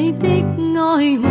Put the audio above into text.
你的爱。